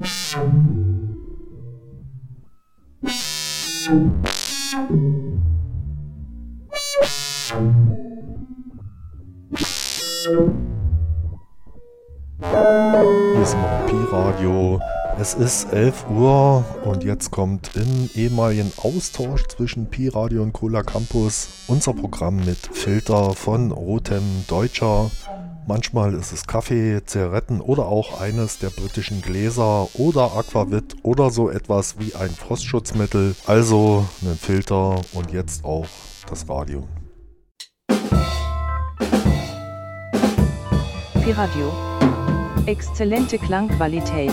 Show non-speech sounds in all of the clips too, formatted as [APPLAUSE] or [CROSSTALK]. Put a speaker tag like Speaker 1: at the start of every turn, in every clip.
Speaker 1: Hier ist immer Pi-Radio. Es ist 11 Uhr und jetzt kommt im ehemaligen Austausch zwischen Pi-Radio und Cola Campus unser Programm mit Filter von Rotem Deutscher. Manchmal ist es Kaffee, Zigaretten oder auch eines der britischen Gläser oder Aquavit oder so etwas wie ein Frostschutzmittel. Also einen Filter und jetzt auch das Radio.
Speaker 2: Pi-Radio. Exzellente Klangqualität.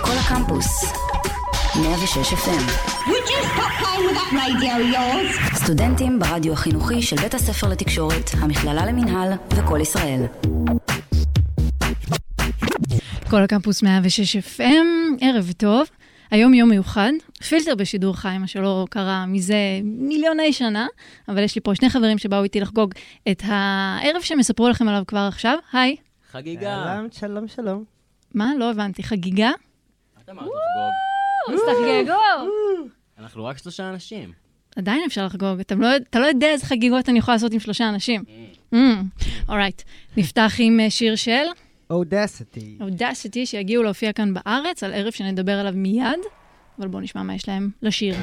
Speaker 3: כל הקמפוס, 106 FM.
Speaker 4: Would you stop playing with that radio of yours?
Speaker 3: סטודנטים ברדיו החינוכי של בית הספר לתקשורת, המכללה למינהל וכל ישראל.
Speaker 5: כל הקמפוס 106 FM, ערב טוב. היום יום מיוחד, פילטר בשידור חי, מה שלא קרה מזה מיליוני שנה, אבל יש לי פה שני חברים שבאו איתי לחגוג את הערב שהם יספרו לכם עליו כבר עכשיו. היי.
Speaker 6: חגיגה.
Speaker 7: אהלן, שלום, שלום.
Speaker 5: מה? לא הבנתי. חגיגה?
Speaker 6: את אמרת לחגוג.
Speaker 5: אז תחגגו.
Speaker 6: אנחנו רק שלושה אנשים.
Speaker 5: עדיין אפשר לחגוג, אתם לא, אתה לא יודע איזה חגיגות אני יכולה לעשות עם שלושה אנשים. אורייט, נפתח עם אה, שיר של
Speaker 7: אודסיטי.
Speaker 5: אודסיטי, שיגיעו להופיע כאן בארץ, על ערב שנדבר עליו מיד, אבל בואו נשמע מה יש להם לשיר.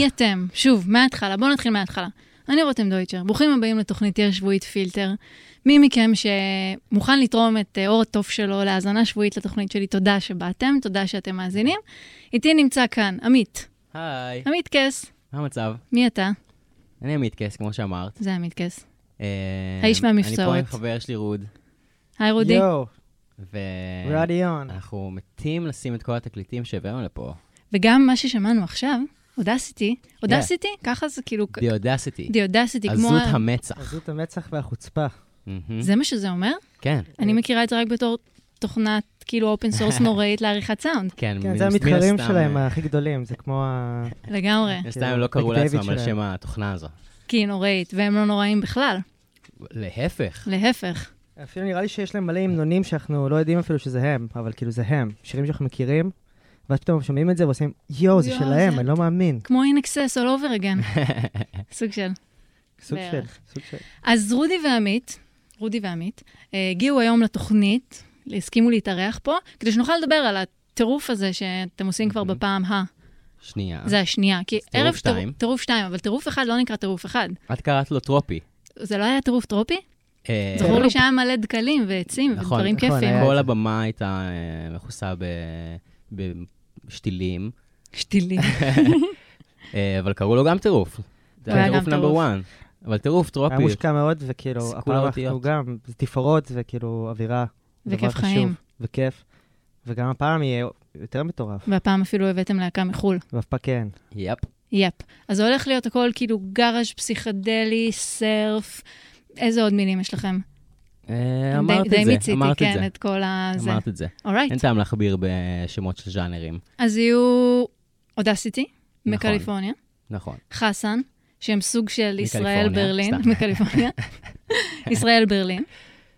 Speaker 8: מי אתם? שוב, מההתחלה, בואו נתחיל מההתחלה. אני רותם דויטשר, ברוכים הבאים לתוכנית תהיה שבועית פילטר. מי מכם שמוכן לתרום את אה, אור התוף שלו להאזנה שבועית לתוכנית שלי, תודה שבאתם, תודה שאתם מאזינים. איתי נמצא כאן עמית,
Speaker 6: היי,
Speaker 8: עמית קס,
Speaker 6: מה המצב?
Speaker 8: מי אתה?
Speaker 6: אני עמית קס, כמו שאמרת.
Speaker 8: זה עמית קס.
Speaker 6: אה,
Speaker 8: האיש מהמבצעות.
Speaker 6: אני פה עם חבר שלי רות,
Speaker 8: היי רודי.
Speaker 7: יואו,
Speaker 6: אה,
Speaker 7: רדיון.
Speaker 6: ואנחנו מתים לשים את כל התקליטים שהבאנו לפה.
Speaker 8: וגם מה ששמענו עכשיו, Audacity, Audacity? ככה זה כאילו,
Speaker 6: The Audacity.
Speaker 8: The Audacity, כמו...
Speaker 6: עזות המצח.
Speaker 7: עזות המצח והחוצפה.
Speaker 8: זה מה שזה אומר?
Speaker 6: כן,
Speaker 8: אני מכירה את זה רק בתור תוכנת, כאילו, open source [LAUGHS] נוראית לעריכת סאונד.
Speaker 6: כן.
Speaker 7: כן, זה המתחרים
Speaker 6: הסתם,
Speaker 7: שלהם
Speaker 6: אה,
Speaker 7: הכי גדולים, זה כמו ה...
Speaker 8: לגמרי.
Speaker 6: מן הסתם הם לא קראו
Speaker 7: מקדייוויד
Speaker 6: לעצמם על. שם התוכנה הזו.
Speaker 8: כי היא נוראית, והם לא נוראים בכלל,
Speaker 6: להפך.
Speaker 8: להפך.
Speaker 7: אפילו נראה לי שיש להם מלא המנונים שאנחנו לא יודעים אפילו שזה הם, אבל כאילו זה הם. שירים שאנחנו מכירים, ואז פתאום שומעים את זה ועושים, יואו, זה שלהם, אני לא מאמין.
Speaker 8: כמו אינקסס all over again. [LAUGHS] סוג של.
Speaker 7: סוג של. סוג של.
Speaker 8: אז רודי ועמית, רודי ועמית, אה, הגיעו היום לתוכנית, הסכימו להתארח פה, כדי שנוכל לדבר על הטירוף הזה שאתם עושים כבר. בפעם ה...
Speaker 6: שנייה.
Speaker 8: זה השנייה. כי ערב
Speaker 6: שתיים.
Speaker 8: טירוף שתיים, אבל טירוף אחד לא נקרא טירוף אחד.
Speaker 6: את קראת לו טרופי.
Speaker 8: זה לא היה טירוף טרופי?
Speaker 6: אה,
Speaker 8: זכור לי שהיה מלא דקלים ועצים
Speaker 6: נכון,
Speaker 8: ודברים
Speaker 7: נכון,
Speaker 8: כיפים.
Speaker 7: היה-
Speaker 6: כל הבמה הייתה אה, מכוסה בשתילים,
Speaker 8: שתילים. [LAUGHS]
Speaker 6: אה, אבל קראו לו גם טירוף. [LAUGHS] זה
Speaker 8: היה
Speaker 6: טירוף נאמבר
Speaker 8: טירוף.
Speaker 6: 1. אבל טירוף טרופי.
Speaker 7: היה מושקע מאוד, וכאילו, הפעם. אנחנו גם, זה תפאורות וכאילו אווירה.
Speaker 8: וכיף חיים.
Speaker 7: וכיף. וגם הפעם יהיה יותר מטורף,
Speaker 8: והפעם אפילו הבאתם להקה מחו"ל.
Speaker 7: ואף פעם כן.
Speaker 6: יפ.
Speaker 8: יפ. אז זה הולך להיות הכל כאילו גראז' פסיכדלי, סרף. איזה עוד מילים יש לכם? די-
Speaker 6: אמרת
Speaker 8: די
Speaker 6: את זה,
Speaker 8: מיציתי,
Speaker 6: אמרת את
Speaker 8: כן,
Speaker 6: זה.
Speaker 8: את כל הזה.
Speaker 6: אמרת את זה.
Speaker 8: אורייט.
Speaker 6: אין טעם להכביר בשמות של ז'אנרים.
Speaker 8: אז יהיו אודסיטי,
Speaker 6: נכון.
Speaker 8: מקליפורניה,
Speaker 6: נכון.
Speaker 8: חסן, שהם סוג של ישראל ברלין. [LAUGHS] מקליפורניה, ישראל ברלין.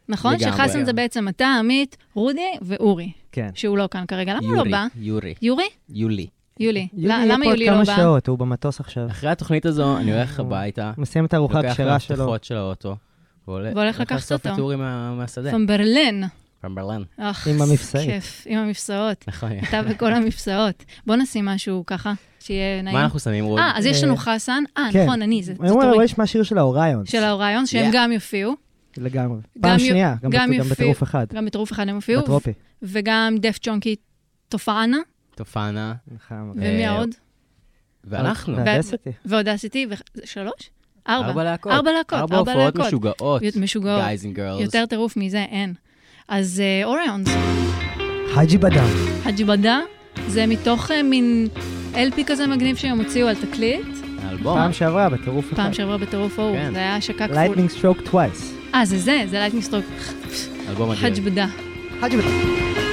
Speaker 8: נכון? שחסן זה בעצם אתה, עמית, רודי ואורי,
Speaker 7: כן.
Speaker 8: שהוא לא כאן כרגע. למה הוא לא בא?
Speaker 6: יורי,
Speaker 8: יורי?
Speaker 6: יולי.
Speaker 8: יולי.
Speaker 7: יולי
Speaker 8: ל-
Speaker 7: יהיה
Speaker 8: למה
Speaker 7: פה עוד
Speaker 8: יולי לא
Speaker 7: כמה
Speaker 8: בא?
Speaker 7: שעות, הוא במטוס עכשיו.
Speaker 6: אחרי התוכנית הזו, אני הולך הביתה,
Speaker 7: מסיים את הארוחה
Speaker 6: לוקח את
Speaker 7: הכשרה שלו.
Speaker 6: המפתחות של האוטו, והולך
Speaker 8: לקחת
Speaker 6: לאסוף
Speaker 8: אותו.
Speaker 6: את אורי מה- מהשדה.
Speaker 8: פון ברלין.
Speaker 6: פרם ברלן.
Speaker 7: עם המפסעית.
Speaker 8: כיף, עם המפסעות. [LAUGHS]
Speaker 6: נכון.
Speaker 8: אתה וכל המפסעות. בוא נשים משהו ככה, שיהיה נעים.
Speaker 6: מה אנחנו שמים, רוד?
Speaker 8: אה, אז יש לנו
Speaker 7: אה,
Speaker 8: חסן. אה,
Speaker 7: כן.
Speaker 8: נכון, אני, זה
Speaker 7: אני. אבל יש מהשיר של האוריון.
Speaker 8: של האוריון, שהם. גם יופיעו.
Speaker 7: לגמרי.
Speaker 8: גם
Speaker 7: פעם שנייה, גם בטירוף אחד.
Speaker 8: גם בטירוף אחד הם הופיעו.
Speaker 7: בטרופי.
Speaker 8: וגם דף צ'ונקי תופענה.
Speaker 7: נכון.
Speaker 8: ומי עוד?
Speaker 6: ואנחנו.
Speaker 7: ו
Speaker 8: Audacity. ו Audacity, שלוש? ארבע.
Speaker 6: ארבע להקות.
Speaker 8: ארבע להקות,
Speaker 6: ארבע הופעות. משוגעות.
Speaker 8: משוגעות.
Speaker 6: Guys and girls.
Speaker 8: יותר טירוף מזה אין. אז אה, אוריון,
Speaker 7: חאג'י בדם.
Speaker 8: הג'יבדה, זה מתוך אה, מין LP כזה מגניב שהם הוציאו על תקליט.
Speaker 6: האלבום.
Speaker 7: פעם שעברה בטירוף אחד.
Speaker 8: פעם שעברה בטירוף ההוא,
Speaker 6: כן.
Speaker 8: זה היה השקה כפול.
Speaker 7: lightning struck twice.
Speaker 8: אה, זה זה, זה lightning struck.
Speaker 6: אלבום אדיר.
Speaker 8: חג'בדה.
Speaker 7: חאג'י בדם.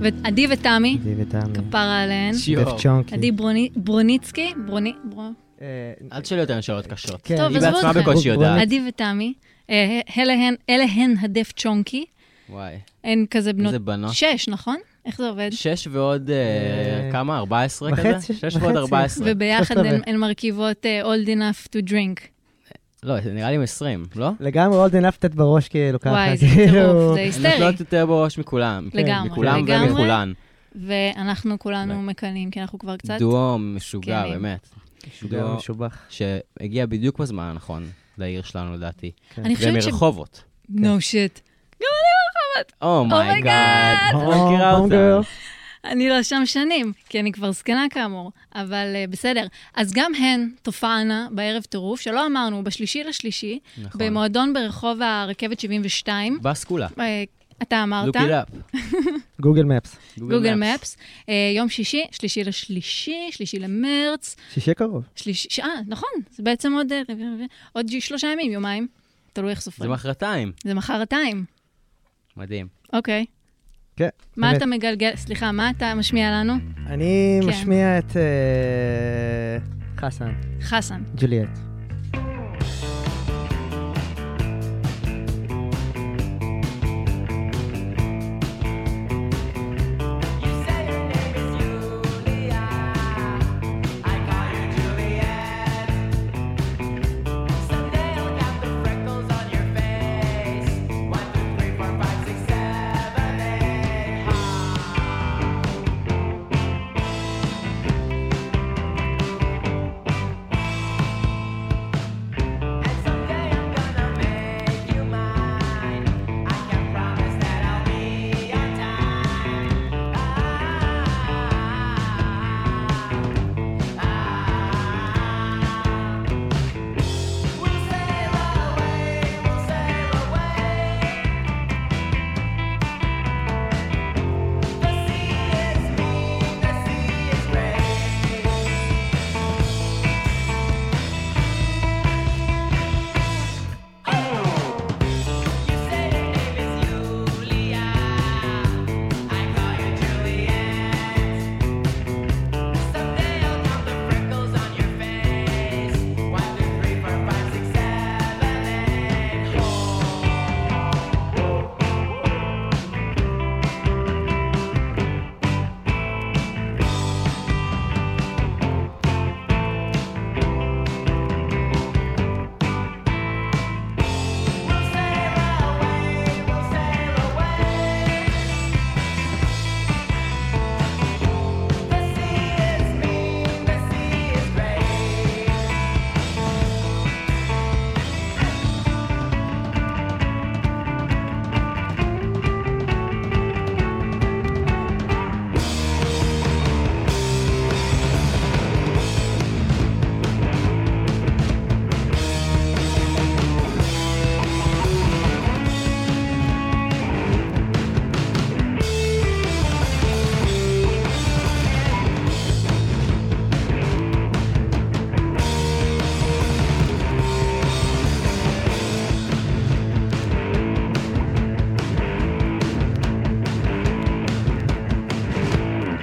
Speaker 8: ועדי ותמי,
Speaker 7: עדי ותמי.
Speaker 8: כפרה עליהן.
Speaker 6: שיו.
Speaker 7: דף צ'ונקי.
Speaker 8: עדי ברוני- ברוניצקי, ברוני... ברו-
Speaker 7: אה,
Speaker 6: אל תשאלי אותנו שאלות קשות.
Speaker 7: כן.
Speaker 6: היא בעצמה. בקושי יודעת.
Speaker 8: עדי ותמי, אה, אלה הן- הדף צ'ונקי.
Speaker 6: וואי.
Speaker 8: הן כזה בנות...
Speaker 6: איזה בנות.
Speaker 8: שש, נכון? איך זה עובד?
Speaker 6: שש ועוד, אה, כמה? 14
Speaker 7: וחצי,
Speaker 6: כזה? שש ועוד
Speaker 7: וחצי.
Speaker 6: 14.
Speaker 8: וביחד הן- מרכיבות old enough to drink.
Speaker 6: לא, זה נראה לי עם 20, לא?
Speaker 7: לגמרי עוד enough בראש כאילו ככה.
Speaker 8: וואי, זה
Speaker 7: כאילו.
Speaker 8: טירוף, זה היסטרי.
Speaker 6: נותנות יותר בראש מכולם.
Speaker 8: לגמרי,
Speaker 6: מכולם. ומכולן.
Speaker 8: ואנחנו כולנו. מקנאים, כי אנחנו כבר קצת...
Speaker 6: דואו משוגע. באמת.
Speaker 7: משוגע
Speaker 6: דואו
Speaker 7: משובח.
Speaker 6: שהגיע בדיוק בזמן הנכון לעיר שלנו, לדעתי.
Speaker 8: אני חושבת ש...
Speaker 6: ומרחובות.
Speaker 8: no shit.
Speaker 6: Oh my God.
Speaker 8: Oh my God.
Speaker 6: את לא מכירה
Speaker 7: הום
Speaker 6: אותה.
Speaker 8: אני לא שם שנים, כי אני כבר זקנה כאמור, אבל uh, בסדר. אז גם הן תופענה בערב טירוף, שלא אמרנו, בשלישי לשלישי,
Speaker 6: נכון.
Speaker 8: במועדון ברחוב הרכבת 72.
Speaker 6: בסקולה.
Speaker 8: אה, אתה אמרת,
Speaker 6: look it up.
Speaker 7: גוגל מפס.
Speaker 8: גוגל מפס, יום שישי, שלישי לשלישי, שלישי למרץ,
Speaker 7: שישי קרוב.
Speaker 8: שלישי, אה, נכון, זה בעצם עוד, אה, עוד שלושה ימים, יומיים, תלוי איך
Speaker 6: זה
Speaker 8: סופרים.
Speaker 6: מחרתיים.
Speaker 8: זה מחרתיים,
Speaker 6: מדהים.
Speaker 8: אוקיי.
Speaker 7: כן.
Speaker 8: מה
Speaker 7: באמת.
Speaker 8: אתה מגלגל, סליחה, מה אתה משמיע לנו?
Speaker 7: אני
Speaker 8: כן.
Speaker 7: משמיע את אה, חסן,
Speaker 8: חסן.
Speaker 7: ג'וליאט.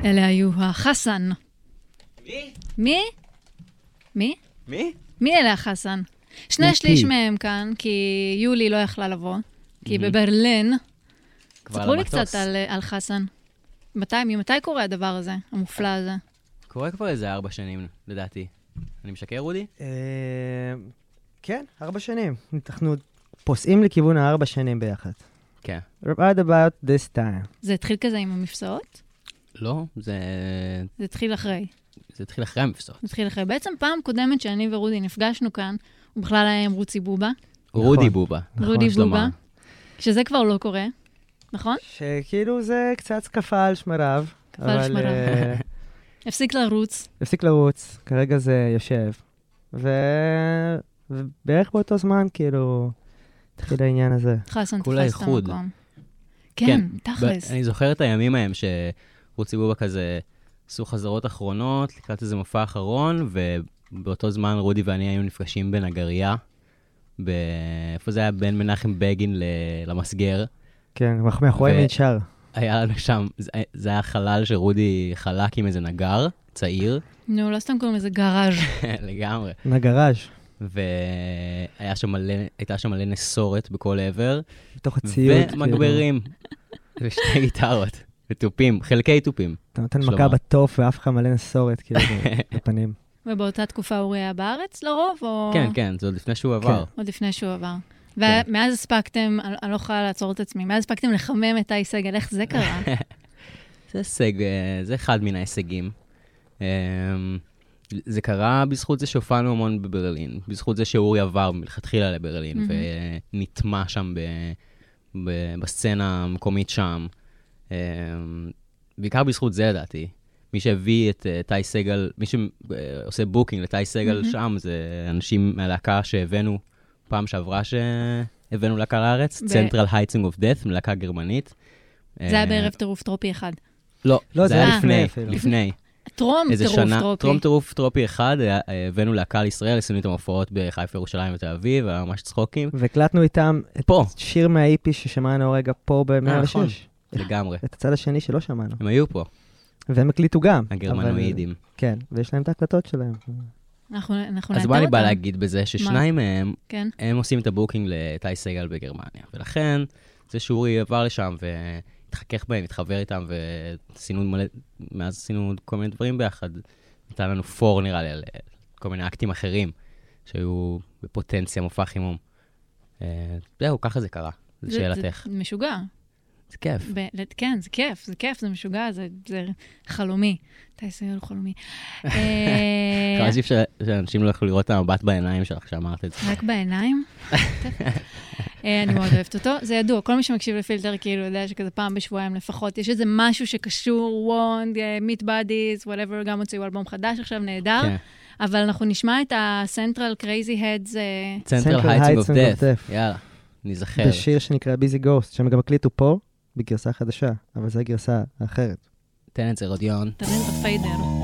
Speaker 8: אלה היו החסן.
Speaker 6: מי?
Speaker 8: מי? מי?
Speaker 6: מי?
Speaker 8: מי אלה החסן? שני? שליש מהם כאן, כי יולי לא יכלה לבוא, כי היא בברלין. ספרו לי. קצת על, על חסן. מתי, ממתי קורה הדבר הזה, המופלא הזה?
Speaker 6: קורה כבר איזה ארבע שנים, לדעתי. אני משקר, רודי?
Speaker 7: אה, כן, ארבע שנים. אנחנו פוסעים לכיוון הארבע שנים ביחד.
Speaker 6: כן.
Speaker 7: Right about this time.
Speaker 8: זה התחיל כזה עם המפסעות?
Speaker 6: לא, זה...
Speaker 8: זה התחיל אחרי.
Speaker 6: זה התחיל אחרי המפסעות.
Speaker 8: זה התחיל אחרי. בעצם פעם קודמת שאני ורודי נפגשנו כאן, הוא בכלל היה עם רוצי בובה.
Speaker 6: רודי בובה.
Speaker 8: רודי
Speaker 6: יש לומר.
Speaker 8: בובה. שזה כבר לא קורה, נכון?
Speaker 7: שכאילו זה קצת קפא על שמריו.
Speaker 8: קפא על שמריו.
Speaker 7: אה, [LAUGHS]
Speaker 8: הפסיק לרוץ.
Speaker 7: הפסיק לרוץ, כרגע זה יושב. ו... ובערך באותו זמן, כאילו, התחיל העניין הזה.
Speaker 8: חסן תפס את
Speaker 6: איחוד.
Speaker 8: המקום. כן, תכלס.
Speaker 6: ב- אני זוכר את הימים ההם שרוצי בובה כזה עשו חזרות אחרונות לקראת איזה מופע אחרון, ובאותו זמן רודי ואני היינו נפגשים בנגרייה. איפה זה היה? בין מנחם בגין ל- למסגר.
Speaker 7: כן, אנחנו מאחורי
Speaker 6: ו-
Speaker 7: מנשר.
Speaker 6: היה לנו שם, זה- זה היה חלל שרודי חלק עם איזה נגר, צעיר,
Speaker 8: נו, לא סתם קוראים לזה גראז'. [LAUGHS]
Speaker 6: לגמרי.
Speaker 7: נגראז',
Speaker 6: והייתה שם מלא, הייתה שם מלא נסורת בכל עבר,
Speaker 7: בתוך הציוד. כאילו.
Speaker 6: ומגברים, [LAUGHS] ושתי גיטרות, ותופים, חלקי תופים.
Speaker 7: אתה נותן. מכה בתוף ואף אחד מלא נסורת, כאילו, [LAUGHS] בפנים.
Speaker 8: ובאותה תקופה אורי היה בארץ לרוב, או...
Speaker 6: כן, כן, זה עוד לפני שהוא עבר.
Speaker 8: עוד לפני שהוא עבר.
Speaker 6: כן.
Speaker 8: ומאז הספקתם, אני לא יכולה לעצור את עצמי, מאז הספקתם לחמם את טי סגל, איך זה קרה? [LAUGHS]
Speaker 6: זה הישג, אה, זה אחד מן ההישגים. אמ, זה קרה בזכות זה שהופענו המון בברלין, בזכות זה שאורי עבר מלכתחילה לברלין. ונטמע שם ב, ב, בסצנה המקומית שם. אמ, בעיקר בזכות זה, לדעתי. מי שהביא את אה, Ty Segall, מי שעושה booking ל Ty Segall
Speaker 8: מהמם.
Speaker 6: שם, זה אנשים מהלהקה שהבאנו פעם שעברה שהבאנו להקה לארץ,
Speaker 8: ב-
Speaker 6: Central Heating of Death, מלהקה גרמנית.
Speaker 8: זה היה
Speaker 6: אה,
Speaker 8: בערב טירוף טרופי אחד.
Speaker 6: לא,
Speaker 7: לא,
Speaker 6: זה
Speaker 7: זה
Speaker 6: היה לפני,
Speaker 7: לפני אפילו.
Speaker 6: לפני.
Speaker 8: טרום טירוף
Speaker 6: שנה,
Speaker 8: טרופי.
Speaker 6: טרום טירוף טרופי אחד, אה, הבאנו להקה לישראל, עשינו איתם הופעות בחיפה, ירושלים ותל אביב, היה ממש צחוקים.
Speaker 7: והקלטנו איתם את
Speaker 6: פה,
Speaker 7: שיר מה EP ששמענו רגע פה
Speaker 6: נכון.
Speaker 7: ב-106.
Speaker 6: לגמרי.
Speaker 7: את הצד השני שלא שמענו.
Speaker 6: הם היו פה,
Speaker 7: והם הקליטו גם.
Speaker 6: הגרמנואידים.
Speaker 7: אבל- כן, ויש להם את ההקלטות שלהם.
Speaker 8: אנחנו אנחנו נאתר אותם.
Speaker 6: אז מה אני בא להגיד בזה? ששניים מהם,
Speaker 8: כן.
Speaker 6: הם עושים את ה booking ל Ty Segall בגרמניה. ולכן, זה שאורי עבר לשם והתחכך בהם, התחבר איתם, ועשינו מלא, מאז עשינו כל מיני דברים ביחד. נתן לנו פור, נראה לי, על אה, כל מיני אקטים אחרים, שהיו בפוטנציה מופע חימום. אה, זהו, ככה זה קרה,
Speaker 8: זה-
Speaker 6: לשאלתך.
Speaker 8: זה משוגע.
Speaker 6: זה כיף.
Speaker 8: ב- כן, זה כיף, זה כיף, זה משוגע, זה זה חלומי. טי סגל הוא חלומי. אה, [LAUGHS]
Speaker 6: שאי אפשר- שאנשים לא יכלו לראות את המבט בעיניים שלך כשאמרת את זה.
Speaker 8: רק בעיניים. [LAUGHS] אה, אני מאוד אוהבת אותו. זה ידוע, כל מי שמקשיב לפילטר כאילו יודע שכזה פעם בשבועיים לפחות, יש איזה משהו שקשור, Wand, Meatbodies, whatever, גם הוציאו אלבום חדש עכשיו, נהדר.
Speaker 6: כן.
Speaker 8: אבל אנחנו נשמע את ה-Central Crazy Heads, אה,
Speaker 6: Central Heating of Death. יאללה, ניזכר.
Speaker 7: בשיר שנקרא Busy Ghost, שהם גם הקליטו פה, בגרסה חדשה, אבל זו הגרסה האחרת.
Speaker 6: תן את זה, רודיון.
Speaker 8: תרים את
Speaker 5: ה fader.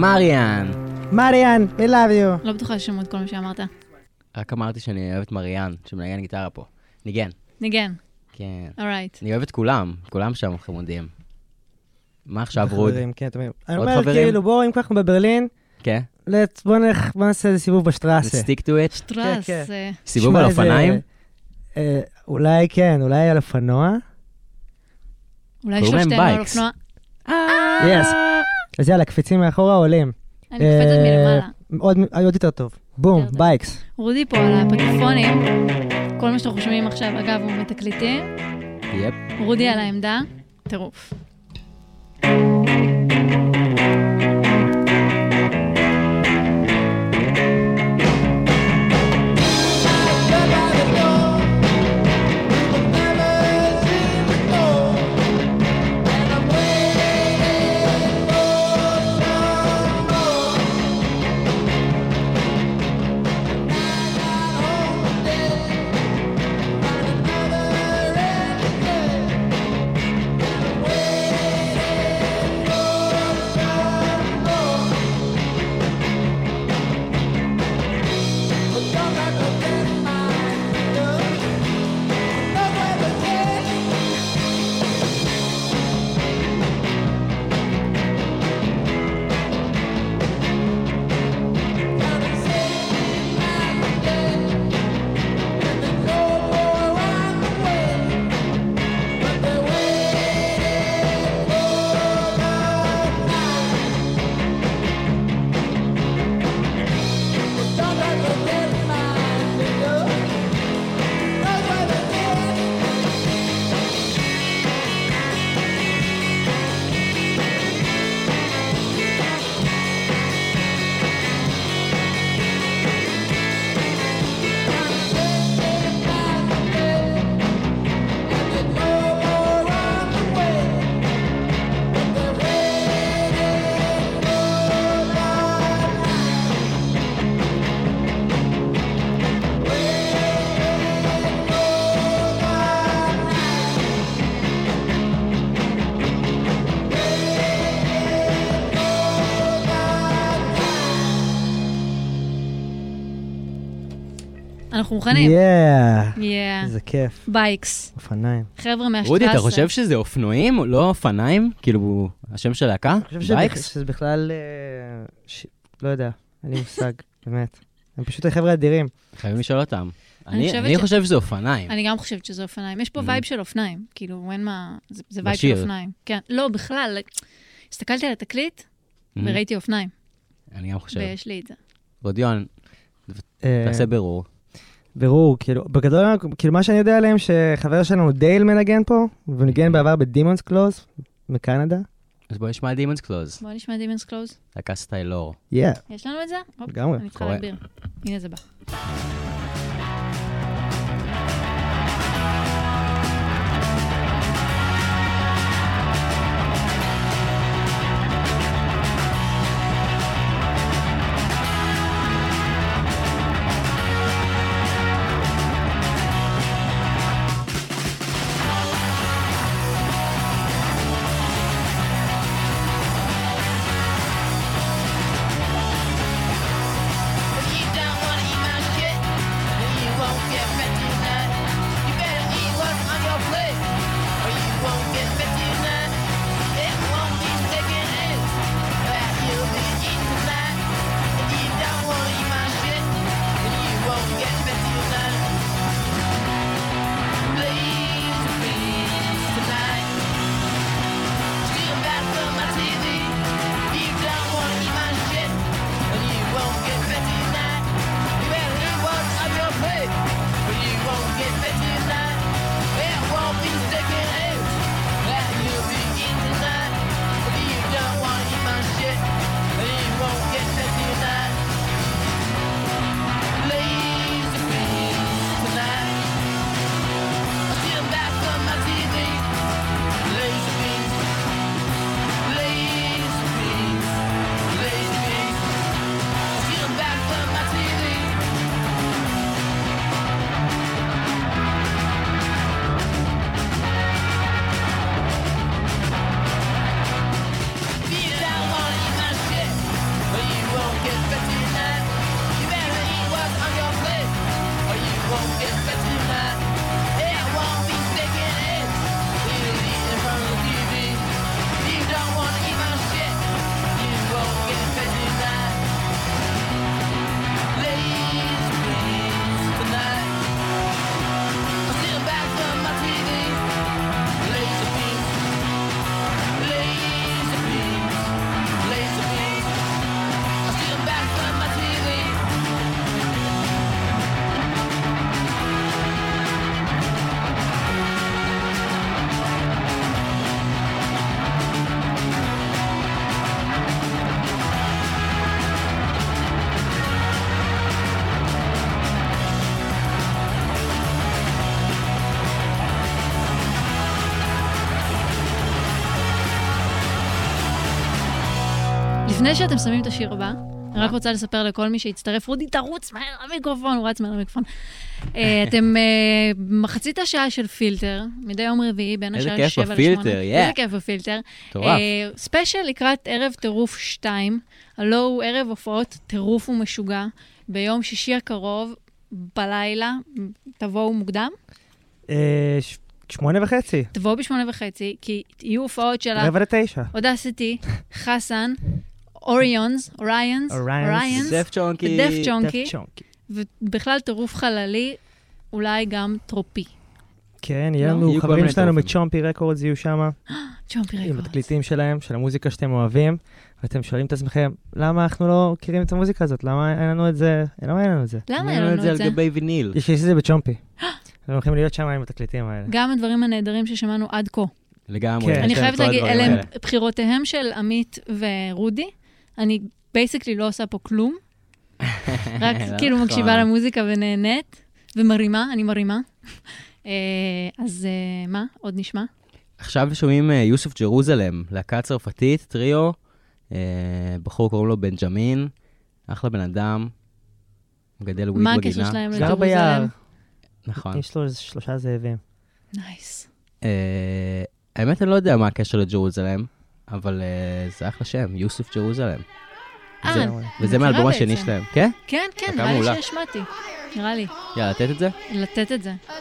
Speaker 6: מריאן.
Speaker 7: מריאן, I love you.
Speaker 8: לא בטוחה ששמעו את כל מה שאמרת.
Speaker 6: רק אמרתי שאני אוהב את מריאן, שמנגן גיטרה פה. ניגן.
Speaker 8: ניגן,
Speaker 6: כן.
Speaker 8: אורייט.
Speaker 6: אני אוהב את כולם, כולם שם חמודים. מה עכשיו, רוד?
Speaker 7: חברים, כן, תמיד. אני אומר? כאילו, בואו, אם ככה בברלין,
Speaker 6: כן?
Speaker 7: בואו נלך, בואו נעשה איזה סיבוב בשטראסה.
Speaker 6: stick to it.
Speaker 8: שטרס.
Speaker 7: כן.
Speaker 8: אה,
Speaker 6: סיבוב על אופניים?
Speaker 7: אה, אולי כן, אולי על אופנוע.
Speaker 8: אולי
Speaker 6: קוראים להם
Speaker 8: שלושתנו על
Speaker 6: Bikes.
Speaker 8: אופנוע.
Speaker 7: Yes. אז יאללה, קפיצים מאחורה, עולים.
Speaker 8: אני קופצת
Speaker 7: אה,
Speaker 8: מלמעלה.
Speaker 7: עוד עוד יותר טוב. בום. Bikes.
Speaker 8: רודי פה על הפטיפונים. כל מה שאנחנו שומעים עכשיו, אגב, הוא מתקליטים.
Speaker 6: Yep.
Speaker 8: רודי על העמדה. טירוף. אנחנו מוכנים?
Speaker 7: Yeah.
Speaker 8: Yeah.
Speaker 7: איזה כיף.
Speaker 8: Bikes.
Speaker 7: אופניים.
Speaker 8: חבר'ה מה Straße.
Speaker 6: רודי, אתה חושב שזה אופנועים, לא אופניים? כאילו, השם של להקה?
Speaker 7: אני חושב שזה bikes? שזה בכלל... אה, ש- לא יודע, אין לי מושג, [LAUGHS] באמת. הם פשוט חבר'ה אדירים.
Speaker 6: חייבים לשאול אותם.
Speaker 8: אני
Speaker 6: אני אני
Speaker 8: ש-
Speaker 6: חושב שזה אופניים.
Speaker 8: אני גם חושבת שזה אופניים. יש פה
Speaker 6: Mhm.
Speaker 8: vibe של אופניים. כאילו, אין מה... זה- זה vibe של
Speaker 6: בשיר.
Speaker 8: אופניים. כן. לא, בכלל. הסתכלתי על התקליט
Speaker 6: Mhm.
Speaker 8: וראיתי אופניים.
Speaker 6: אני גם חושב.
Speaker 8: ויש לי את זה.
Speaker 6: רודיון,
Speaker 7: אה,
Speaker 6: תעשה בירור.
Speaker 7: ברור, כאילו, בגדול, כאילו מה שאני יודע עליהם, שחבר שלנו דייל מנגן פה, והוא ניגן בעבר ב Demon's Claws, מקנדה.
Speaker 6: אז בוא נשמע Demon's Claws,
Speaker 8: בוא נשמע Demon's Claws.
Speaker 6: להקה
Speaker 7: stellar.
Speaker 8: יש לנו את זה?
Speaker 7: לגמרי.
Speaker 8: אני צריכה. להגביר. הנה זה בא. לפני שאתם שמים את השיר הבא, אני רק רוצה לספר לכל מי שהצטרף, רודי, תרוץ מהר למיקרופון, הוא רץ מהר למיקרופון. אה, [LAUGHS] אתם אה, מחצית השעה של פילטר, מדי יום רביעי, בין השעה
Speaker 6: כיף
Speaker 8: 7 ל-8.
Speaker 6: בפילטר, yeah.
Speaker 8: איזה כיף בפילטר.
Speaker 6: מטורף.
Speaker 8: אה, special לקראת ערב טירוף 2, הלו הוא ערב הופעות טירוף ומשוגע, ביום שישי הקרוב, בלילה, תבואו מוקדם,
Speaker 7: שמונה וחצי,
Speaker 8: תבואו בשמונה וחצי, כי יהיו הופעות של.
Speaker 7: רבע לתשע.
Speaker 8: Audacity, חסן, אוריונס, אוריונס,
Speaker 7: אוריונס.
Speaker 6: דף צ'ונקי.
Speaker 7: דף צ'ונקי.
Speaker 8: ובכלל טירוף חללי, אולי גם טרופי.
Speaker 7: כן, יהיה
Speaker 8: לא?
Speaker 7: לנו חברים שלנו. מצ'ומפי רקורדס יהיו שם,
Speaker 8: צ'ומפי [GASPS]
Speaker 7: עם
Speaker 8: רקורדס.
Speaker 7: התקליטים שלהם, של המוזיקה שאתם אוהבים, ואתם שואלים את עצמכם, למה אנחנו לא מכירים את המוזיקה הזאת? למה אין לנו את זה? למה אין לנו את זה?
Speaker 8: למה
Speaker 6: אין לנו
Speaker 8: את
Speaker 6: על
Speaker 8: זה?
Speaker 6: גבי ויניל.
Speaker 7: יש יש את זה בצ'ומפי. [GASPS] אנחנו הולכים להיות שם עם התקליטים האלה.
Speaker 8: גם הדברים הנהדרים ששמענו עד כה.
Speaker 6: לגמרי.
Speaker 7: כן.
Speaker 8: אני
Speaker 6: להם
Speaker 8: חייבת להגיד, אלה הם. בחירותיהם של עמית ורודי. אני basically לא עושה פה כלום, [LAUGHS] רק
Speaker 6: לא
Speaker 8: כאילו
Speaker 6: נכון.
Speaker 8: מקשיבה למוזיקה ונהנית, ומרימה, אני מרימה. [LAUGHS] אה, אז אה, מה, עוד נשמע?
Speaker 6: עכשיו שומעים אה, Yussuf Jerusalem, להקה צרפתית, טריו, בחור קוראים לו בנג'מין, אחלה בן אדם, מגדל weed
Speaker 8: מה
Speaker 6: בגינה.
Speaker 8: הקשר שלהם
Speaker 7: גר ביער,
Speaker 8: ל Jerusalem?
Speaker 6: נכון.
Speaker 7: יש לו שלושה זאבים.
Speaker 6: Nice. האמת, אני לא יודע מה הקשר ל Jerusalem, אבל אה, זה אחלה שם, Yussuf Jerusalem.
Speaker 8: אה,
Speaker 6: וזה מהאלבום. השני שלהם, כן?
Speaker 8: כן, כן, נראה לי. שהשמעתי. נראה לי.
Speaker 6: יאללה, לתת את זה?
Speaker 8: לתת את זה.
Speaker 9: A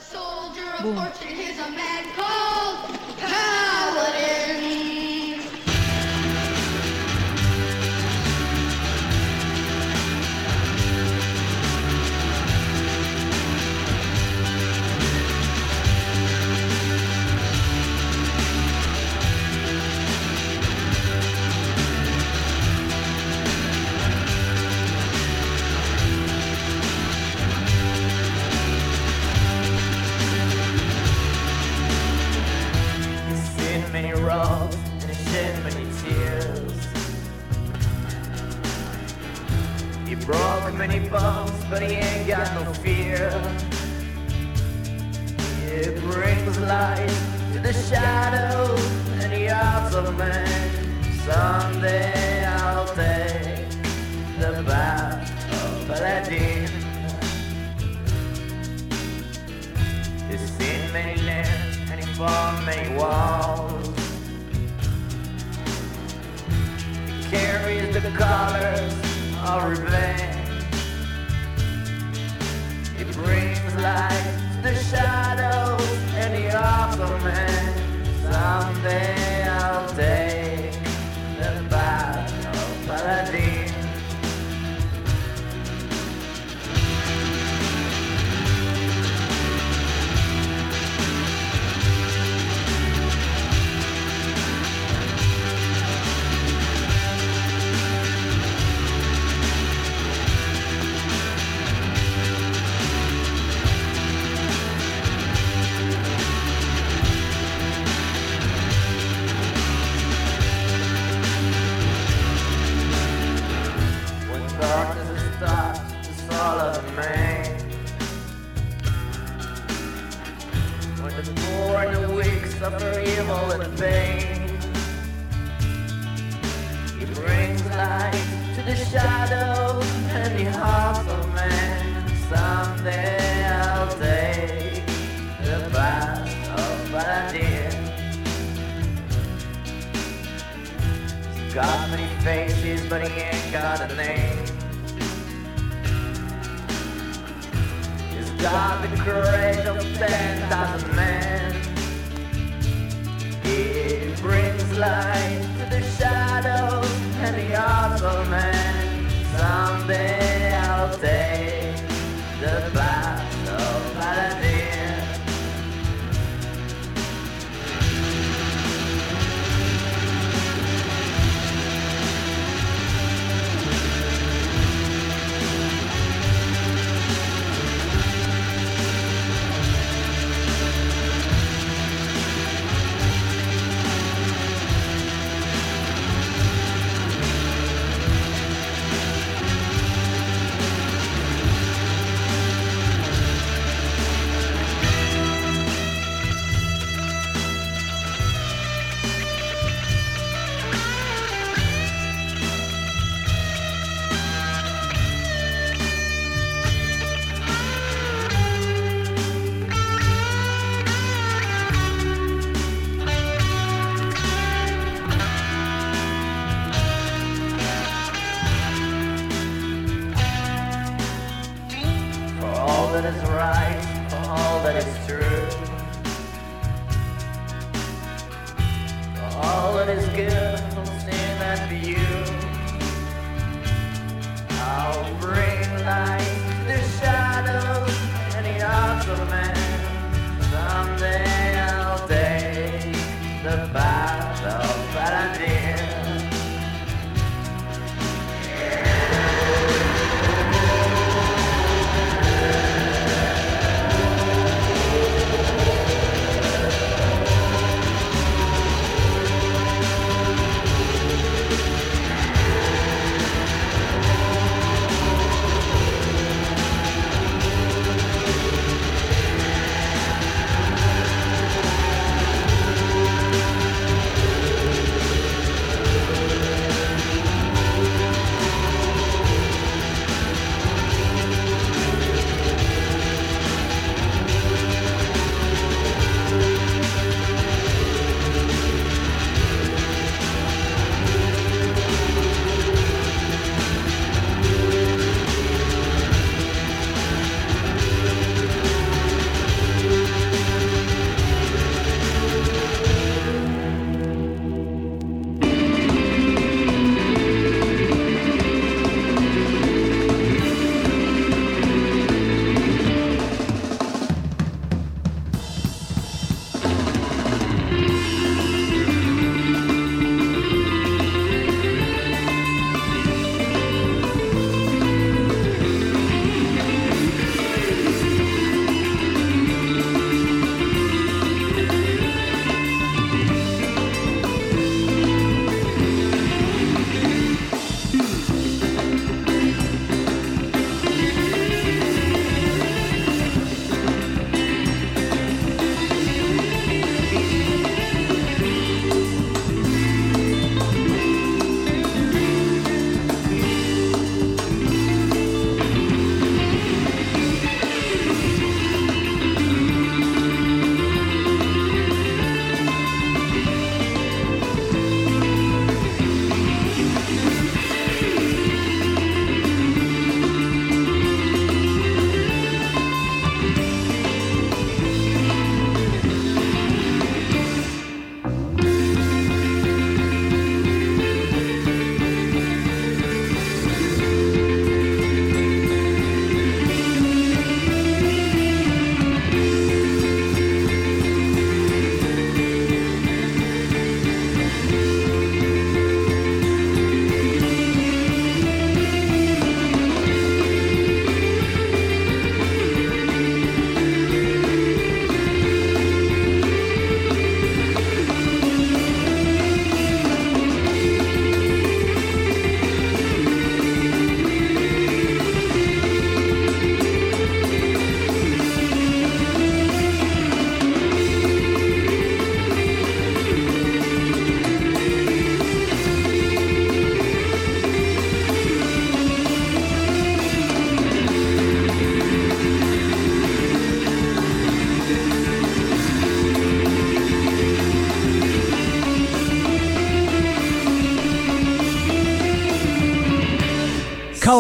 Speaker 10: many bones, but he ain't got no fear. He brings light to the shadows and the hearts of man. Someday I'll take the path of Paladin. He's seen many lands and he fought many walls. He carries the colors of revenge. Brings light the shadows and the men. Someday I'll take the path of Paladin. God the courage to as a man.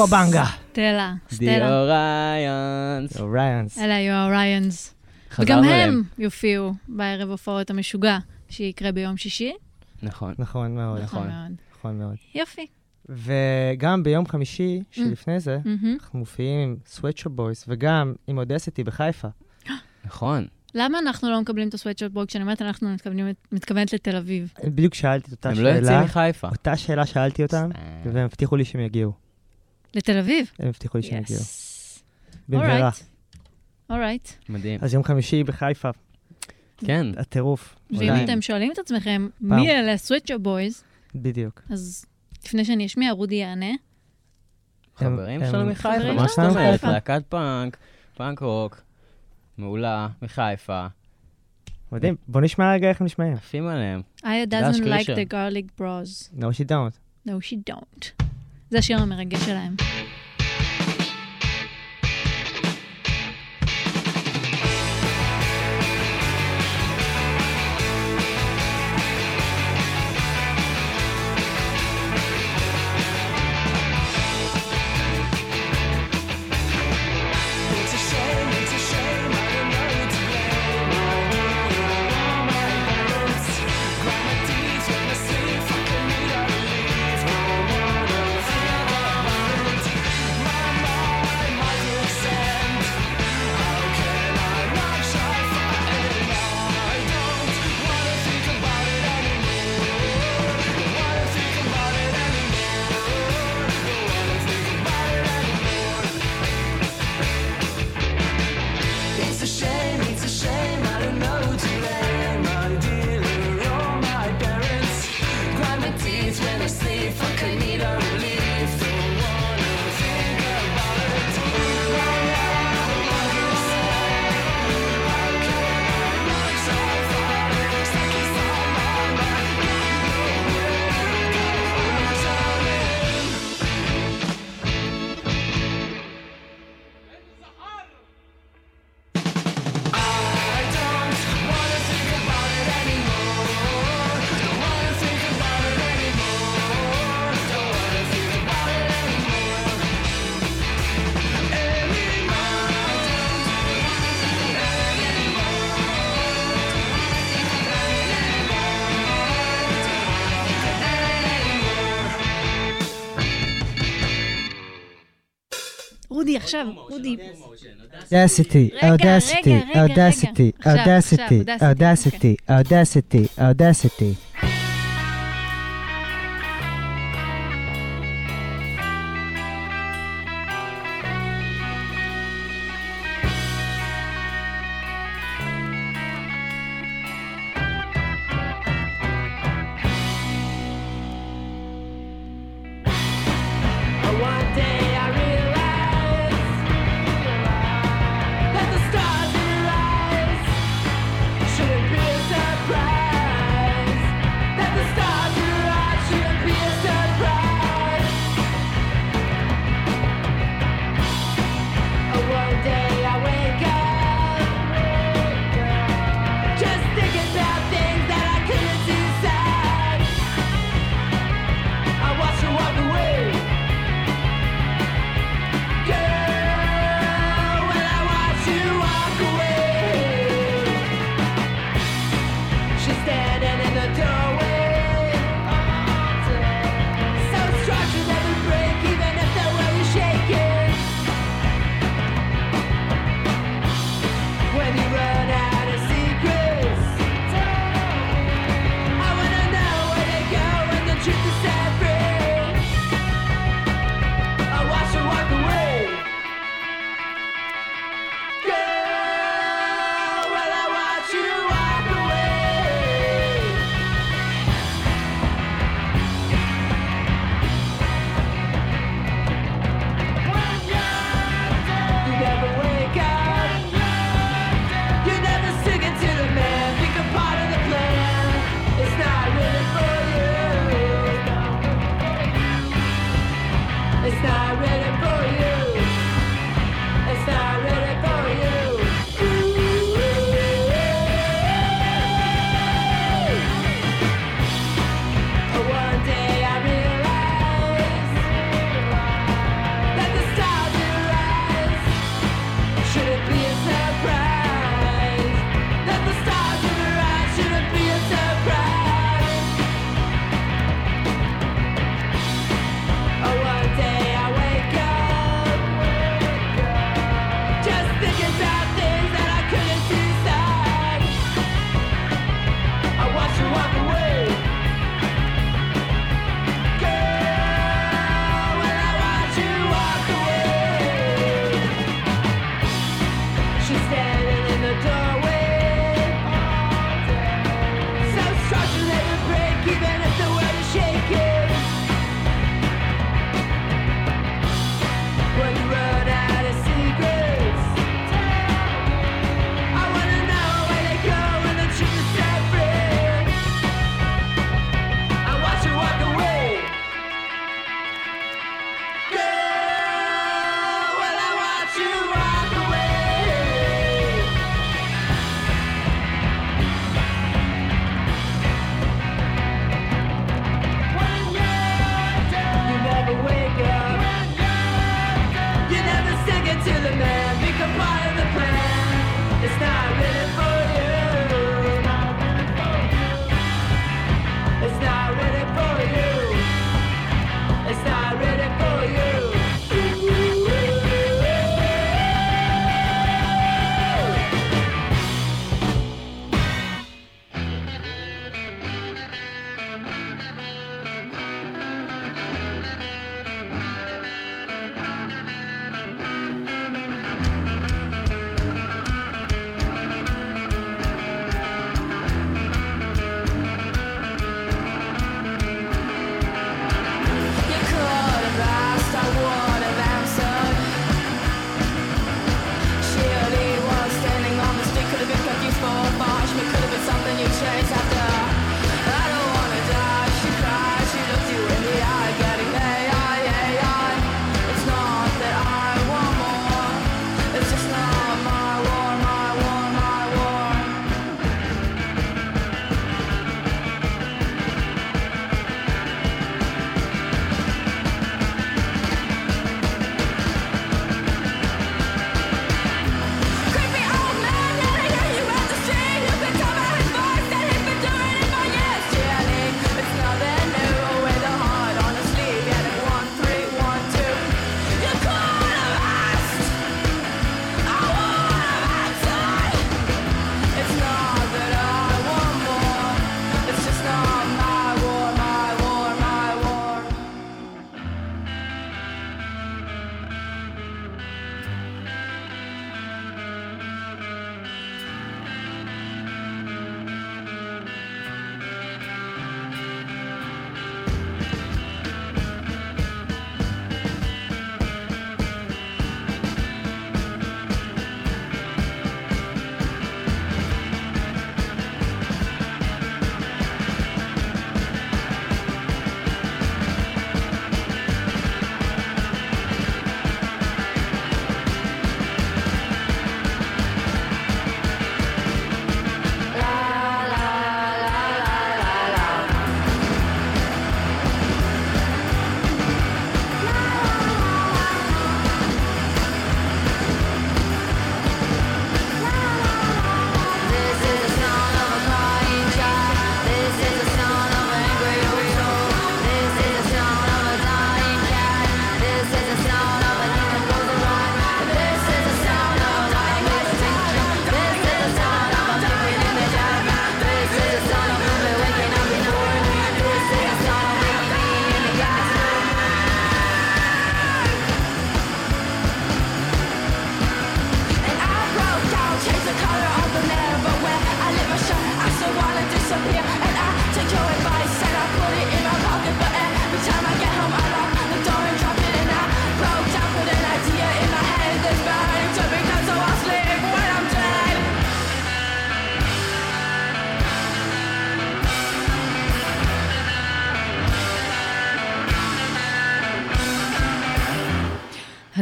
Speaker 10: Cowabunga. Stellar, The
Speaker 8: Stellar.
Speaker 6: Orions.
Speaker 7: Orions.
Speaker 8: אלה היו ה Orions.
Speaker 6: וגם
Speaker 8: הם. יופיעו בערב הופעות המשוגע שיקרה ביום שישי.
Speaker 6: נכון.
Speaker 7: נכון מאוד.
Speaker 8: נכון
Speaker 6: נכון.
Speaker 8: מאוד.
Speaker 7: נכון מאוד.
Speaker 8: יופי.
Speaker 7: וגם ביום חמישי שלפני זה,
Speaker 8: מהמם.
Speaker 7: אנחנו מופיעים עם Sweatshop Boys, וגם עם Audacity בחיפה. [GASPS]
Speaker 6: נכון.
Speaker 8: למה אנחנו לא מקבלים את ה Sweatshop Boy? כשאני אומרת אנחנו, אני מתכוונת לתל אביב.
Speaker 7: בדיוק שאלתי את אותה
Speaker 6: הם לא יוצאים
Speaker 7: שאלה,
Speaker 6: מחיפה.
Speaker 7: אותה שאלה שאלתי אותם, והם הבטיחו לי שהם יגיעו.
Speaker 8: לתל אביב?
Speaker 7: הם הבטיחו לי שהם יגיעו.
Speaker 8: yes.
Speaker 7: במהרה.
Speaker 8: alright.
Speaker 6: מדהים.
Speaker 7: אז יום חמישי בחיפה,
Speaker 6: כן.
Speaker 7: הטירוף.
Speaker 8: ואם. אתם שואלים את עצמכם. מי אלה ה Sweatshop Boys?
Speaker 7: בדיוק.
Speaker 8: אז לפני שאני אשמיע, רודי יענה.
Speaker 6: חברים שלנו מחיפה, מה זאת אומרת? להקת פאנק, פאנק רוק, מעולה, מחיפה,
Speaker 7: מדהים. בוא נשמע רגע איך הם נשמעים.
Speaker 6: עפים עליהם.
Speaker 8: I doesn't like the garlic bros.
Speaker 7: No, she don't.
Speaker 8: No, she don't. זה השיר המרגש שלהם. אודי, עכשיו, אודי.
Speaker 11: אודסיטי, אודסיטי, אודסיטי, אודסיטי, אודסיטי, אודסיטי, אודסיטי.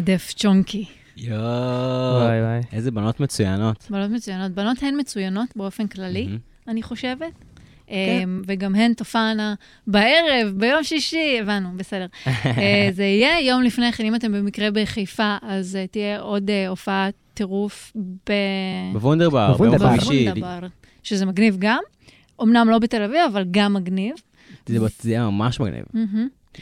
Speaker 8: הדף צ'ונקי.
Speaker 6: יואו,
Speaker 7: וואי וואי.
Speaker 6: איזה בנות מצוינות.
Speaker 8: בנות מצוינות. בנות הן מצוינות באופן כללי,
Speaker 6: מהמם.
Speaker 8: אני חושבת. אמ, וגם הן תופענה בערב, ביום שישי, הבנו, בסדר. אה, [LAUGHS] זה יהיה יום לפני כן, אם אתם במקרה בחיפה, אז אה, תהיה עוד אה, הופעת טירוף ב...
Speaker 6: בוונדרבר, ביום
Speaker 7: בוונדרבר.
Speaker 6: חמישי.
Speaker 8: בוונדבר, שזה מגניב גם. אמנם לא בתל אביב, אבל גם מגניב.
Speaker 6: זה יהיה ממש מגניב.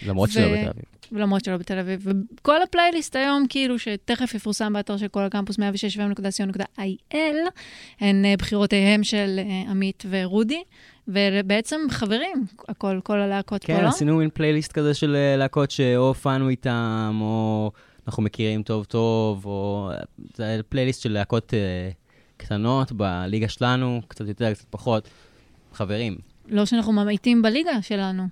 Speaker 6: למרות
Speaker 8: ו-
Speaker 6: שלא בתל אביב.
Speaker 8: למרות שלא בתל אביב. וכל הפלייליסט היום, כאילו, שתכף יפורסם באתר של כל הקמפוס 106.co.il, הן אה, בחירותיהם של אה, עמית ורודי, ובעצם חברים, הכל, כל הלהקות פה,
Speaker 6: כן,
Speaker 8: לא?
Speaker 6: עשינו מין פלייליסט כזה של אה, להקות שאו הופענו איתם, או אנחנו מכירים טוב טוב, או זה פלייליסט של להקות אה, קטנות בליגה שלנו, קצת יותר, קצת פחות. חברים,
Speaker 8: לא שאנחנו ממעיטים בליגה שלנו.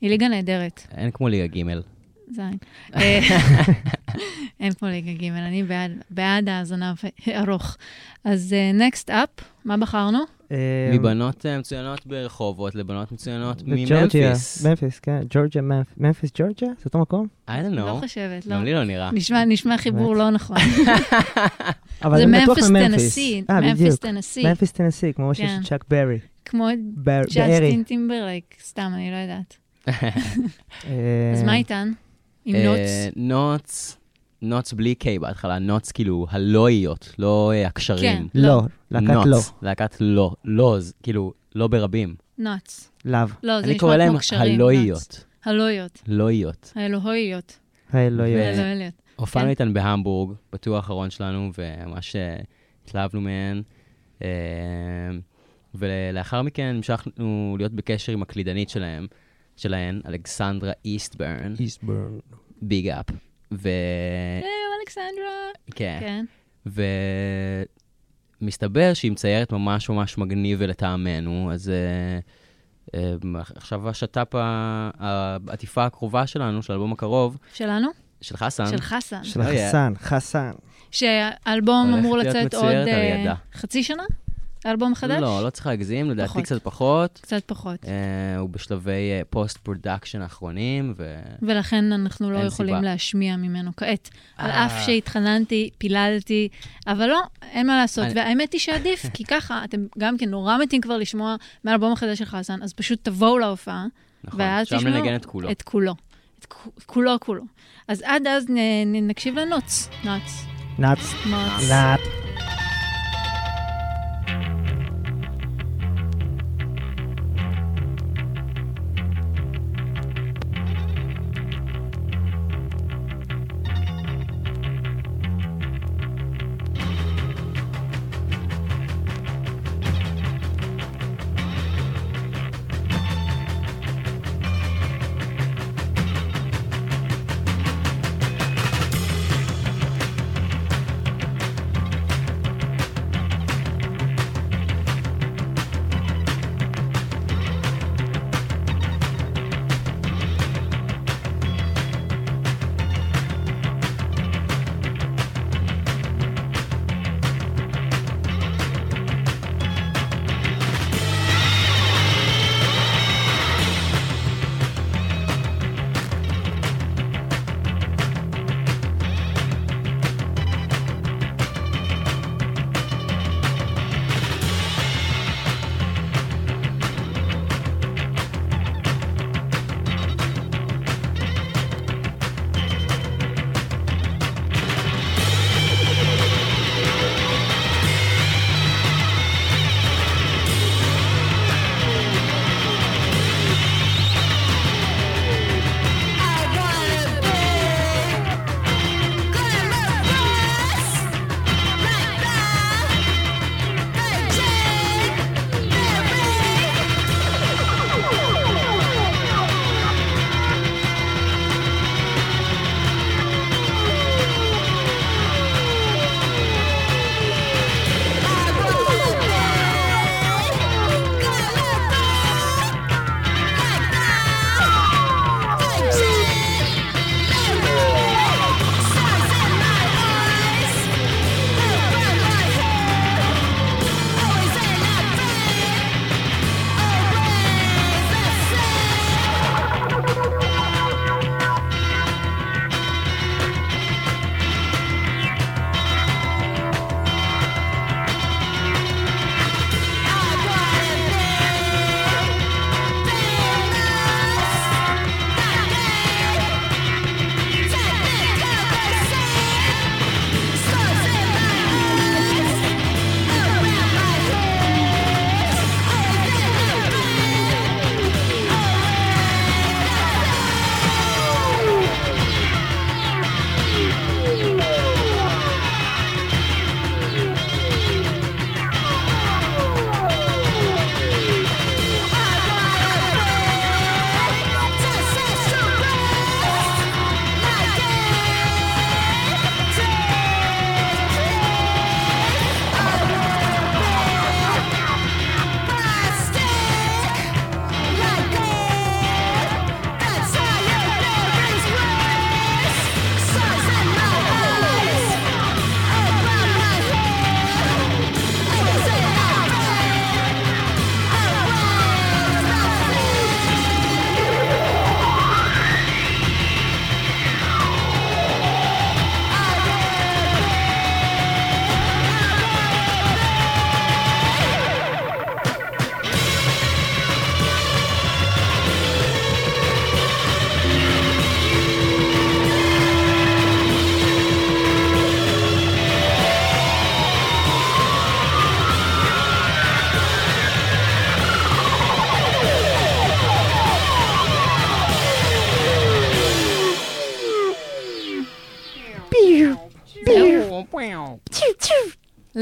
Speaker 8: היא ליגה נהדרת,
Speaker 6: אין כמו ליגה ג'.
Speaker 8: זין. [LAUGHS] אה, אין פה ליגה ג', אני בעד, בעד הזנב ארוך. אז uh, next up, מה בחרנו?
Speaker 7: אה,
Speaker 6: מבנות אה, מצוינות ברחובות לבנות מצוינות. מממפיס.
Speaker 7: ממפיס, כן. ג'ורג'יה, ממפ- ממפיס, ג'ורג'יה? זה אותו מקום?
Speaker 6: I don't
Speaker 8: לא חושבת, לא.
Speaker 6: גם לי לא נראה.
Speaker 8: נשמע, חיבור לא נכון. [LAUGHS]
Speaker 7: אבל
Speaker 8: זה
Speaker 7: בטוח
Speaker 8: ממפיס. טנסי, ממפיס. טנסי.
Speaker 7: ממפיס טנסי, כמו שיש
Speaker 8: כן.
Speaker 7: צ'אק ברי.
Speaker 8: כמו. ג'סטין טימברלייק, סתם, אני לא יודעת. [LAUGHS] אז מה איתן? עם Nots?
Speaker 6: Nots, Nots בלי K בהתחלה, נוטס כאילו הלואיות, לא אה, הקשרים.
Speaker 8: כן.
Speaker 7: לא, להקת לא.
Speaker 6: להקת לא, לוז, כאילו, לא ברבים.
Speaker 8: Nots.
Speaker 7: לאו.
Speaker 8: לא, זה
Speaker 6: אני
Speaker 8: נשמע
Speaker 6: קורא להם
Speaker 8: כמו קשרים. Nots.
Speaker 6: הלואיות.
Speaker 8: הלואיות.
Speaker 6: לואיות.
Speaker 8: האלוהיות.
Speaker 7: האלוהיות.
Speaker 8: האלוהיות.
Speaker 6: הופענו
Speaker 8: כן.
Speaker 6: איתן בהמבורג, בטור האחרון שלנו, וממש אה, התלהבנו מהן. אה, ולאחר מכן המשכנו להיות בקשר עם הקלידנית שלהם, שלהן, אלכסנדרה איסטברן,
Speaker 7: איסטברן.
Speaker 6: ביג אפ. ו...
Speaker 8: היי, אלכסנדרה.
Speaker 6: כן.
Speaker 8: כן.
Speaker 6: ומסתבר שהיא מציירת ממש ממש מגניב ולטעמנו, אז uh, uh, עכשיו השת"פ, העטיפה הקרובה שלנו, של האלבום הקרוב,
Speaker 8: שלנו?
Speaker 6: של חסן,
Speaker 8: של חסן.
Speaker 7: של
Speaker 6: לא.
Speaker 7: החסן, חסן.
Speaker 8: שהאלבום אמור לצאת עוד
Speaker 6: איזה.
Speaker 8: חצי שנה? האלבום חדש?
Speaker 6: לא, לא צריך להגזים, לדעתי
Speaker 8: פחות.
Speaker 6: קצת פחות.
Speaker 8: קצת פחות.
Speaker 6: Uh, הוא בשלבי post production האחרונים, ו...
Speaker 8: ולכן אנחנו לא יכולים
Speaker 6: סיבה.
Speaker 8: להשמיע ממנו כעת. על
Speaker 6: אה.
Speaker 8: אף שהתחננתי, פיללתי, אבל לא, אין מה לעשות.
Speaker 6: אני-
Speaker 8: והאמת היא שעדיף, [LAUGHS] כי ככה, אתם גם כן נורא מתים כבר לשמוע מהאלבום החדש של חסן, אז פשוט תבואו להופעה,
Speaker 6: נכון,
Speaker 8: ואז תשמעו
Speaker 6: ננגן את כולו.
Speaker 8: את כולו. את כו- כולו כולו. אז עד אז נ- נ- נקשיב לנוץ. נוץ.
Speaker 7: נאץ.
Speaker 8: נוץ.
Speaker 7: נאץ.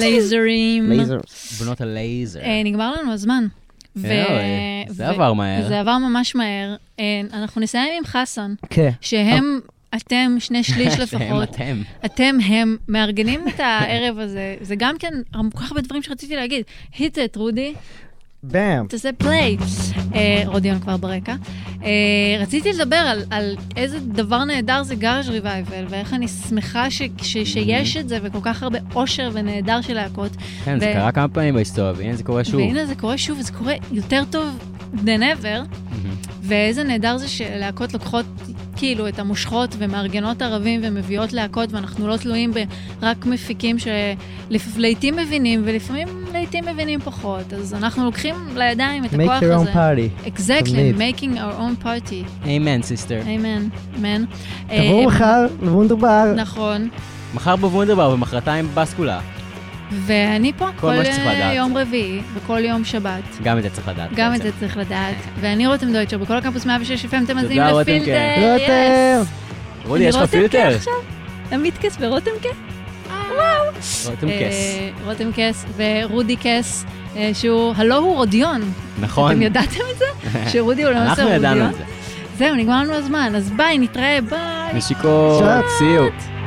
Speaker 8: לייזרים.
Speaker 7: לייזר.
Speaker 6: בנות הלייזר.
Speaker 8: אה, נגמר לנו הזמן. ו-
Speaker 6: אה, זה
Speaker 8: ו-
Speaker 6: עבר מהר.
Speaker 8: זה עבר ממש מהר. אה, אנחנו נסיים עם חסן,
Speaker 7: כן.
Speaker 8: שהם, אתם, שני שליש [LAUGHS]
Speaker 6: שהם
Speaker 8: לפחות.
Speaker 6: אתם.
Speaker 8: אתם, הם, מארגנים את הערב הזה. זה גם כן, כל כך הרבה דברים שרציתי להגיד. hit it, רודי.
Speaker 7: באם.
Speaker 8: תעשה play. רודיון כבר ברקע. אה, רציתי לדבר על, על איזה דבר נהדר זה garage revival, ואיך אני שמחה ש, ש, שיש את זה, וכל כך הרבה אושר ונהדר של להקות.
Speaker 6: כן, זה קרה כמה פעמים בהיסטוריה, והנה זה קורה שוב.
Speaker 8: והנה זה קורה שוב, וזה קורה יותר טוב than ever,
Speaker 6: מהמם.
Speaker 8: ואיזה נהדר זה שלהקות לוקחות כאילו את המושכות ומארגנות ערבים ומביאות להקות, ואנחנו לא תלויים ברק מפיקים שלעיתים מבינים, ולפעמים לעיתים מבינים פחות. אז אנחנו לוקחים לידיים את הכוח
Speaker 7: make
Speaker 8: הזה.
Speaker 7: your own party.
Speaker 8: Exactly,
Speaker 7: תמיד.
Speaker 8: making our own party.
Speaker 6: אמן, סיסטר.
Speaker 8: אמן, אמן.
Speaker 7: תבואו
Speaker 8: אה,
Speaker 7: מחר לוונדרבר.
Speaker 8: נכון.
Speaker 6: מחר בוונדרבר ומחרתיים בסקולה.
Speaker 8: ואני פה כל אה,
Speaker 6: לדעת.
Speaker 8: יום רביעי וכל יום שבת.
Speaker 6: גם את זה צריך לדעת.
Speaker 8: גם את. זה צריך לדעת. ואני רותם דויטשר, בכל הקמפוס 106 FM אתם מאזינים
Speaker 6: רותם
Speaker 8: לפילטר.
Speaker 7: רותם.
Speaker 6: רודי, יש לך פילטר?
Speaker 8: עמית קס ורותם קה?
Speaker 6: רותם כס.
Speaker 8: אה, רותם קס ורודי קס, אה, שהוא, הלא הוא רודיון.
Speaker 6: נכון.
Speaker 8: אתם ידעתם את זה? [LAUGHS] שרודי הוא למעשה
Speaker 6: אנחנו
Speaker 8: רודיון?
Speaker 6: ידענו את זה.
Speaker 8: זהו, נגמר לנו הזמן, אז ביי, נתראה, ביי.
Speaker 6: נשיקות, you.